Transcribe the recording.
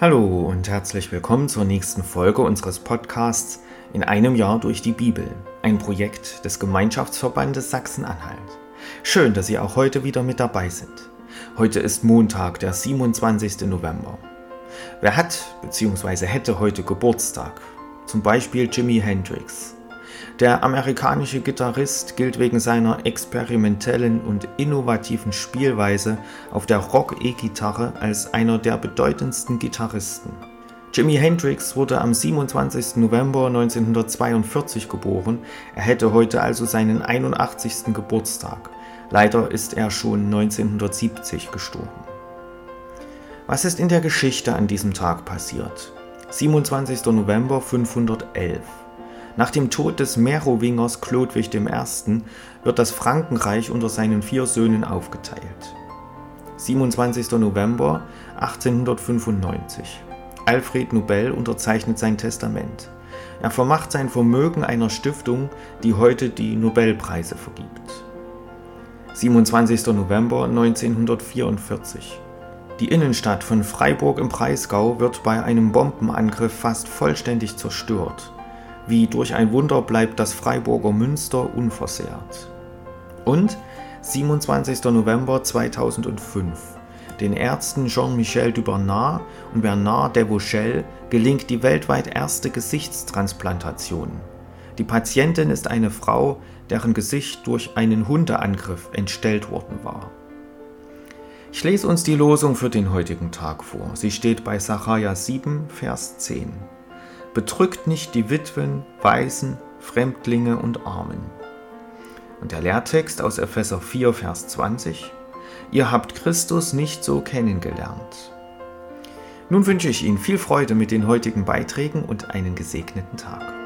Hallo und herzlich willkommen zur nächsten Folge unseres Podcasts In einem Jahr durch die Bibel, ein Projekt des Gemeinschaftsverbandes Sachsen-Anhalt. Schön, dass Sie auch heute wieder mit dabei sind. Heute ist Montag, der 27. November. Wer hat bzw. hätte heute Geburtstag? Zum Beispiel Jimi Hendrix. Der amerikanische Gitarrist gilt wegen seiner experimentellen und innovativen Spielweise auf der Rock-E-Gitarre als einer der bedeutendsten Gitarristen. Jimi Hendrix wurde am 27. November 1942 geboren, er hätte heute also seinen 81. Geburtstag. Leider ist er schon 1970 gestorben. Was ist in der Geschichte an diesem Tag passiert? 27. November 511. Nach dem Tod des Merowingers Chlodwig I. wird das Frankenreich unter seinen vier Söhnen aufgeteilt. 27. November 1895. Alfred Nobel unterzeichnet sein Testament. Er vermacht sein Vermögen einer Stiftung, die heute die Nobelpreise vergibt. 27. November 1944. Die Innenstadt von Freiburg im Breisgau wird bei einem Bombenangriff fast vollständig zerstört. Wie durch ein Wunder bleibt das Freiburger Münster unversehrt. Und 27. November 2005. Den Ärzten Jean-Michel Dubernard und Bernard Devauchel gelingt die weltweit erste Gesichtstransplantation. Die Patientin ist eine Frau, deren Gesicht durch einen Hundeangriff entstellt worden war. Ich lese uns die Losung für den heutigen Tag vor. Sie steht bei Sacharja 7, Vers 10 bedrückt nicht die Witwen, Waisen, Fremdlinge und Armen. Und der Lehrtext aus Epheser 4, Vers 20, ihr habt Christus nicht so kennengelernt. Nun wünsche ich Ihnen viel Freude mit den heutigen Beiträgen und einen gesegneten Tag.